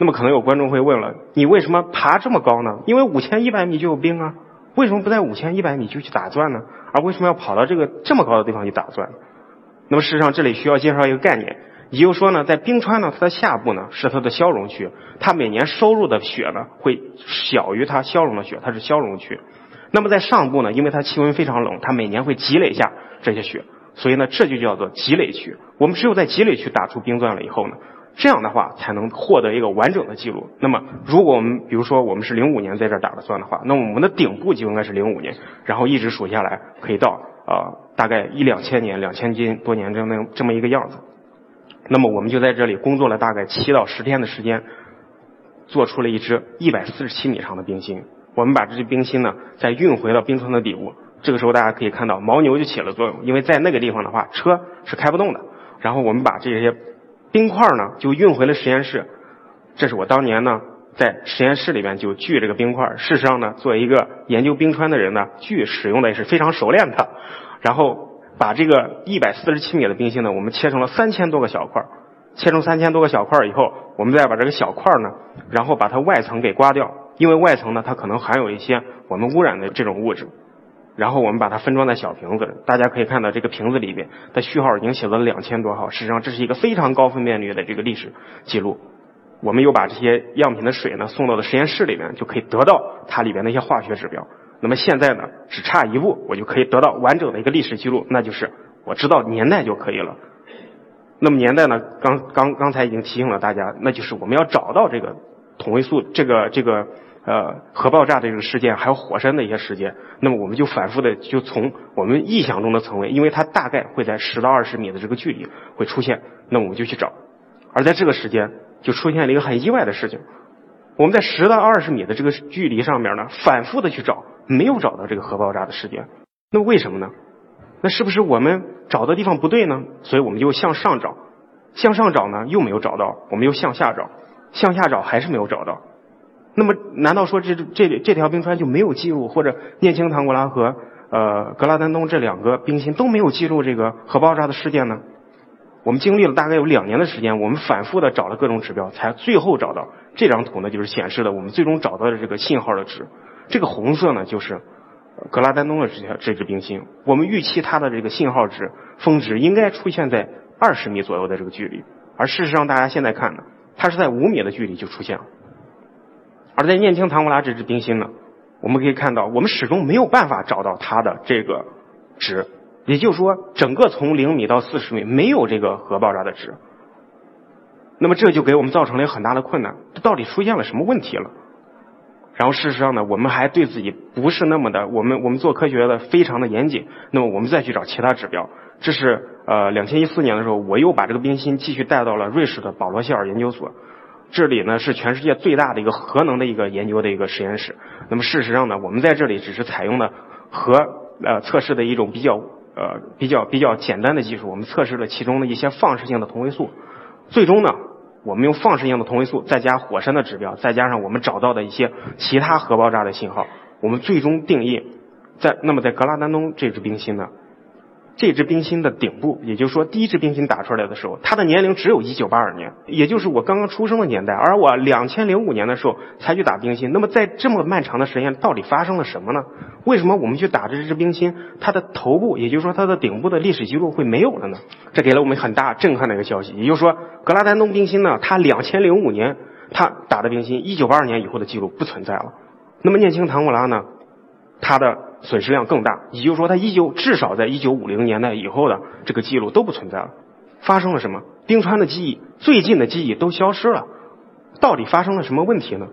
那么可能有观众会问了，你为什么爬这么高呢？因为五千一百米就有冰啊，为什么不在五千一百米就去打钻呢？而为什么要跑到这个这么高的地方去打钻？那么事实上这里需要介绍一个概念，也就是说呢，在冰川呢，它的下部呢是它的消融区，它每年收入的雪呢会小于它消融的雪，它是消融区。那么在上部呢，因为它气温非常冷，它每年会积累下这些雪，所以呢这就叫做积累区。我们只有在积累区打出冰钻了以后呢。这样的话才能获得一个完整的记录。那么，如果我们比如说我们是零五年在这儿打的钻的话，那我们的顶部就应该是零五年，然后一直数下来，可以到啊大概一两千年、两千斤多年这么这么一个样子。那么我们就在这里工作了大概七到十天的时间，做出了一只一百四十七米长的冰芯。我们把这只冰芯呢再运回到冰川的底部。这个时候大家可以看到牦牛就起了作用，因为在那个地方的话车是开不动的。然后我们把这些。冰块呢，就运回了实验室。这是我当年呢，在实验室里边就锯这个冰块。事实上呢，作为一个研究冰川的人呢，锯使用的也是非常熟练的。然后把这个一百四十七米的冰芯呢，我们切成了三千多个小块。切成三千多个小块以后，我们再把这个小块呢，然后把它外层给刮掉，因为外层呢，它可能含有一些我们污染的这种物质。然后我们把它分装在小瓶子，大家可以看到这个瓶子里边的序号已经写了两千多号。事实上，这是一个非常高分辨率的这个历史记录。我们又把这些样品的水呢送到了实验室里面，就可以得到它里边的一些化学指标。那么现在呢，只差一步，我就可以得到完整的一个历史记录，那就是我知道年代就可以了。那么年代呢，刚刚刚才已经提醒了大家，那就是我们要找到这个同位素，这个这个。呃，核爆炸的这个事件，还有火山的一些事件，那么我们就反复的就从我们臆想中的层位，因为它大概会在十到二十米的这个距离会出现，那我们就去找，而在这个时间就出现了一个很意外的事情，我们在十到二十米的这个距离上面呢，反复的去找，没有找到这个核爆炸的事件，那为什么呢？那是不是我们找的地方不对呢？所以我们就向上找，向上找呢又没有找到，我们又向下找，向下找还是没有找到。那么，难道说这这这条冰川就没有记录，或者念青唐古拉和呃格拉丹东这两个冰芯都没有记录这个核爆炸的事件呢？我们经历了大概有两年的时间，我们反复的找了各种指标，才最后找到这张图呢，就是显示的我们最终找到的这个信号的值。这个红色呢，就是格拉丹东的这条这支冰芯。我们预期它的这个信号值峰值应该出现在二十米左右的这个距离，而事实上大家现在看呢，它是在五米的距离就出现了。而在念青唐古拉这支冰芯呢，我们可以看到，我们始终没有办法找到它的这个值，也就是说，整个从零米到四十米没有这个核爆炸的值。那么这就给我们造成了很大的困难，这到底出现了什么问题了？然后事实上呢，我们还对自己不是那么的，我们我们做科学的非常的严谨。那么我们再去找其他指标，这是呃两千一四年的时候，我又把这个冰芯继续带到了瑞士的保罗希尔研究所。这里呢是全世界最大的一个核能的一个研究的一个实验室。那么事实上呢，我们在这里只是采用了核呃测试的一种比较呃比较比较简单的技术。我们测试了其中的一些放射性的同位素。最终呢，我们用放射性的同位素再加火山的指标，再加上我们找到的一些其他核爆炸的信号，我们最终定义在那么在格拉丹东这支冰芯呢。这支冰心的顶部，也就是说第一支冰心打出来的时候，它的年龄只有一九八二年，也就是我刚刚出生的年代。而我两千零五年的时候才去打冰心。那么在这么漫长的时间，到底发生了什么呢？为什么我们去打这支冰心，它的头部，也就是说它的顶部的历史记录会没有了呢？这给了我们很大震撼的一个消息。也就是说，格拉丹东冰心呢，它两千零五年它打的冰心，一九八二年以后的记录不存在了。那么念青唐古拉呢，它的。损失量更大，也就是说，它依旧至少在一九五零年代以后的这个记录都不存在了。发生了什么？冰川的记忆，最近的记忆都消失了。到底发生了什么问题呢？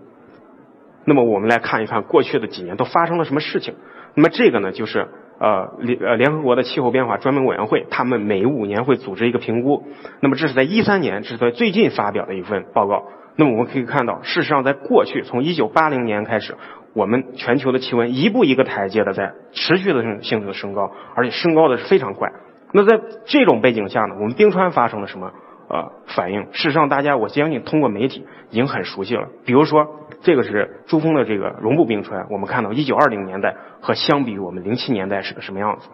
那么我们来看一看过去的几年都发生了什么事情。那么这个呢，就是呃联呃联合国的气候变化专门委员会，他们每五年会组织一个评估。那么这是在一三年，这是在最近发表的一份报告。那么我们可以看到，事实上在过去从一九八零年开始。我们全球的气温一步一个台阶的在持续的性的升高，而且升高的是非常快。那在这种背景下呢，我们冰川发生了什么呃反应？事实上，大家我相信通过媒体已经很熟悉了。比如说，这个是珠峰的这个绒布冰川，我们看到一九二零年代和相比于我们零七年代是个什么样子？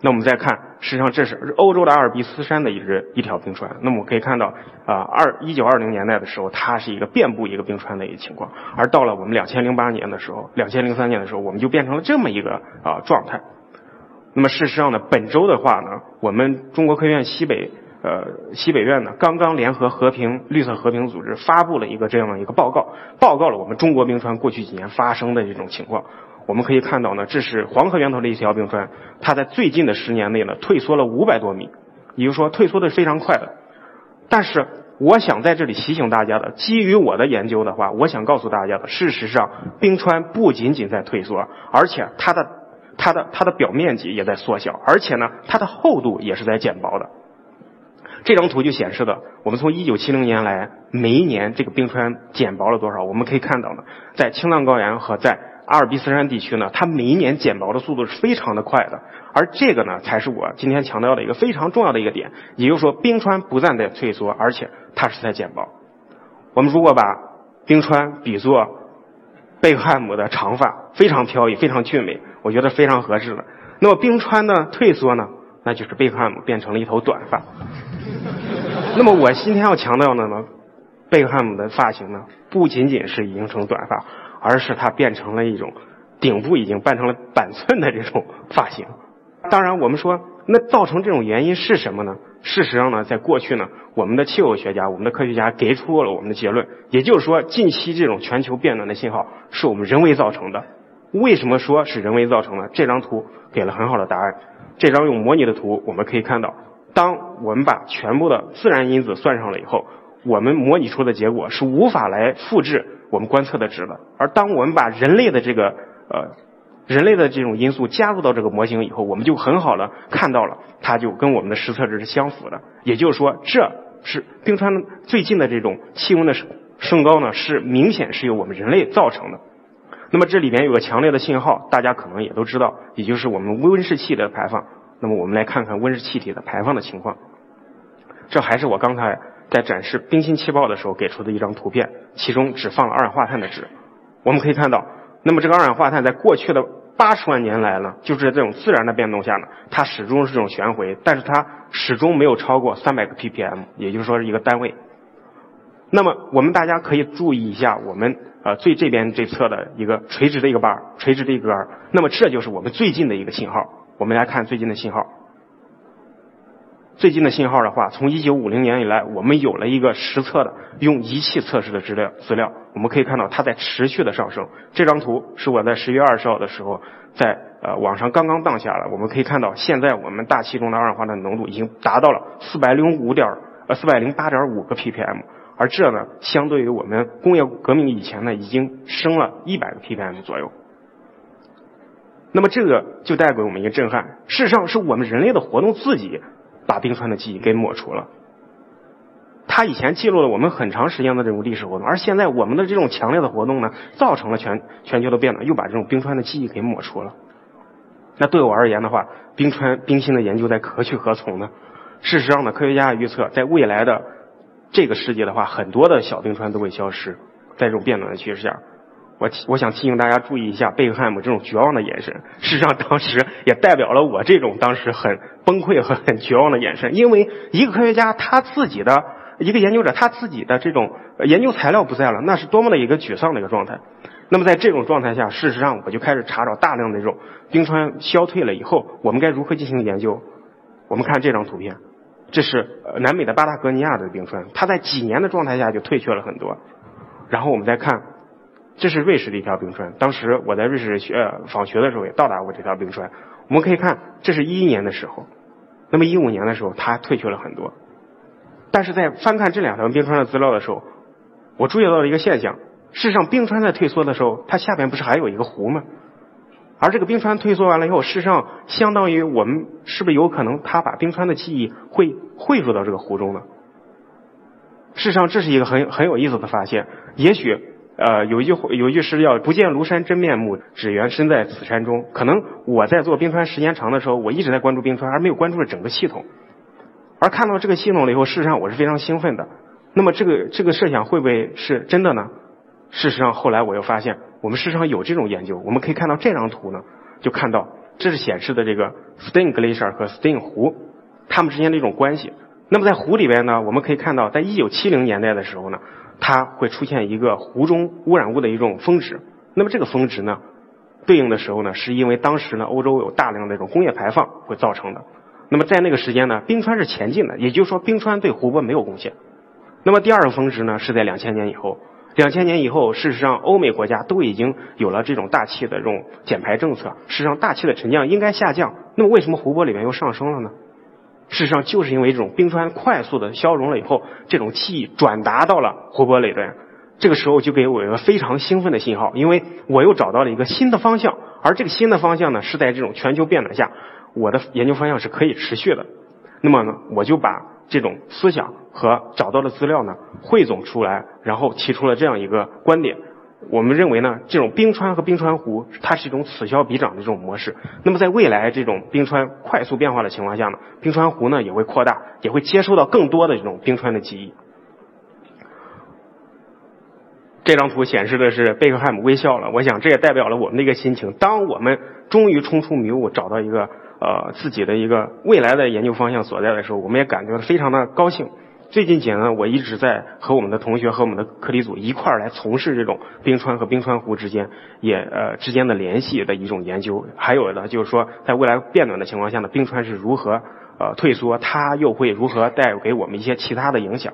那我们再看，实际上这是欧洲的阿尔卑斯山的一支一条冰川。那么我可以看到，啊，二一九二零年代的时候，它是一个遍布一个冰川的一个情况。而到了我们两千零八年的时候，两千零三年的时候，我们就变成了这么一个啊状态。那么事实上呢，本周的话呢，我们中国科学院西北呃西北院呢，刚刚联合和平绿色和平组织发布了一个这样的一个报告，报告了我们中国冰川过去几年发生的这种情况。我们可以看到呢，这是黄河源头的一条冰川，它在最近的十年内呢退缩了五百多米，也就是说退缩的是非常快的。但是我想在这里提醒大家的，基于我的研究的话，我想告诉大家的，事实上冰川不仅仅在退缩，而且它的它的它的表面积也在缩小，而且呢它的厚度也是在减薄的。这张图就显示的，我们从一九七零年来每一年这个冰川减薄了多少？我们可以看到呢，在青藏高原和在阿尔卑斯山地区呢，它每一年减薄的速度是非常的快的，而这个呢，才是我今天强调的一个非常重要的一个点，也就是说，冰川不但在退缩，而且它是在减薄。我们如果把冰川比作贝克汉姆的长发，非常飘逸，非常俊美，我觉得非常合适的。那么冰川的退缩呢，那就是贝克汉姆变成了一头短发。那么我今天要强调的呢，贝克汉姆的发型呢，不仅仅是已经成短发。而是它变成了一种顶部已经扮成了板寸的这种发型。当然，我们说那造成这种原因是什么呢？事实上呢，在过去呢，我们的气候学家、我们的科学家给出了我们的结论，也就是说，近期这种全球变暖的信号是我们人为造成的。为什么说是人为造成的？这张图给了很好的答案。这张用模拟的图，我们可以看到，当我们把全部的自然因子算上了以后，我们模拟出的结果是无法来复制。我们观测的值了，而当我们把人类的这个呃人类的这种因素加入到这个模型以后，我们就很好的看到了，它就跟我们的实测值是相符的。也就是说，这是冰川最近的这种气温的升高呢，是明显是由我们人类造成的。那么这里边有个强烈的信号，大家可能也都知道，也就是我们温室气的排放。那么我们来看看温室气体的排放的情况。这还是我刚才。在展示冰芯气泡的时候给出的一张图片，其中只放了二氧化碳的值。我们可以看到，那么这个二氧化碳在过去的八十万年来呢，就是在这种自然的变动下呢，它始终是这种旋回，但是它始终没有超过三百个 ppm，也就是说是一个单位。那么我们大家可以注意一下，我们呃最这边这侧的一个垂直的一个板，垂直的一个杆，那么这就是我们最近的一个信号。我们来看最近的信号。最近的信号的话，从一九五零年以来，我们有了一个实测的用仪器测试的资料资料，我们可以看到它在持续的上升。这张图是我在十月二十号的时候在呃网上刚刚荡下了，我们可以看到现在我们大气中的二氧化碳浓度已经达到了四百零五点呃四百零八点五个 ppm，而这呢，相对于我们工业革命以前呢，已经升了一百个 ppm 左右。那么这个就带给我们一个震撼，事实上是我们人类的活动自己。把冰川的记忆给抹除了。它以前记录了我们很长时间的这种历史活动，而现在我们的这种强烈的活动呢，造成了全全球的变暖，又把这种冰川的记忆给抹除了。那对我而言的话，冰川冰芯的研究在何去何从呢？事实上呢，科学家预测，在未来的这个世界的话，很多的小冰川都会消失，在这种变暖的趋势下。我我想提醒大家注意一下贝克汉姆这种绝望的眼神，事实上当时也代表了我这种当时很崩溃和很绝望的眼神。因为一个科学家他自己的一个研究者他自己的这种研究材料不在了，那是多么的一个沮丧的一个状态。那么在这种状态下，事实上我就开始查找大量的这种冰川消退了以后，我们该如何进行研究？我们看这张图片，这是南美的巴塔哥尼亚的冰川，它在几年的状态下就退却了很多。然后我们再看。这是瑞士的一条冰川，当时我在瑞士学访学的时候也到达过这条冰川。我们可以看，这是一一年的时候，那么一五年的时候它退却了很多。但是在翻看这两条冰川的资料的时候，我注意到了一个现象：事实上，冰川在退缩的时候，它下边不是还有一个湖吗？而这个冰川退缩完了以后，事实上相当于我们是不是有可能它把冰川的记忆会汇入到这个湖中呢？事实上，这是一个很很有意思的发现。也许。呃，有一句有一句诗叫“不见庐山真面目，只缘身在此山中”。可能我在做冰川时间长的时候，我一直在关注冰川，而没有关注整个系统。而看到这个系统了以后，事实上我是非常兴奋的。那么这个这个设想会不会是真的呢？事实上后来我又发现，我们事实上有这种研究。我们可以看到这张图呢，就看到这是显示的这个 Stin Glacier 和 Stin 湖它们之间的一种关系。那么在湖里边呢，我们可以看到，在一九七零年代的时候呢。它会出现一个湖中污染物的一种峰值，那么这个峰值呢，对应的时候呢，是因为当时呢欧洲有大量的这种工业排放会造成的。那么在那个时间呢，冰川是前进的，也就是说冰川对湖泊没有贡献。那么第二个峰值呢，是在两千年以后。两千年以后，事实上欧美国家都已经有了这种大气的这种减排政策，事实上大气的沉降应该下降。那么为什么湖泊里面又上升了呢？事实上，就是因为这种冰川快速的消融了以后，这种气转达到了湖泊里边，这个时候就给我一个非常兴奋的信号，因为我又找到了一个新的方向，而这个新的方向呢，是在这种全球变暖下，我的研究方向是可以持续的。那么呢，我就把这种思想和找到的资料呢汇总出来，然后提出了这样一个观点。我们认为呢，这种冰川和冰川湖，它是一种此消彼长的这种模式。那么在未来这种冰川快速变化的情况下呢，冰川湖呢也会扩大，也会接收到更多的这种冰川的记忆。这张图显示的是贝克汉姆微笑了，我想这也代表了我们的一个心情。当我们终于冲出迷雾，找到一个呃自己的一个未来的研究方向所在的时候，我们也感觉到非常的高兴。最近几年呢，我一直在和我们的同学和我们的课题组一块儿来从事这种冰川和冰川湖之间也呃之间的联系的一种研究。还有呢，就是说在未来变暖的情况下呢，冰川是如何呃退缩，它又会如何带给我们一些其他的影响。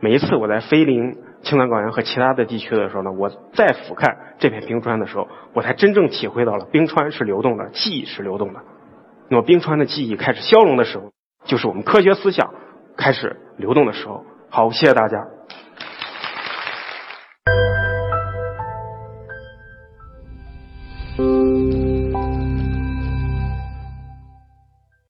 每一次我在飞临、青藏高原和其他的地区的时候呢，我再俯瞰这片冰川的时候，我才真正体会到了冰川是流动的，记忆是流动的。那么冰川的记忆开始消融的时候，就是我们科学思想。开始流动的时候，好，谢谢大家。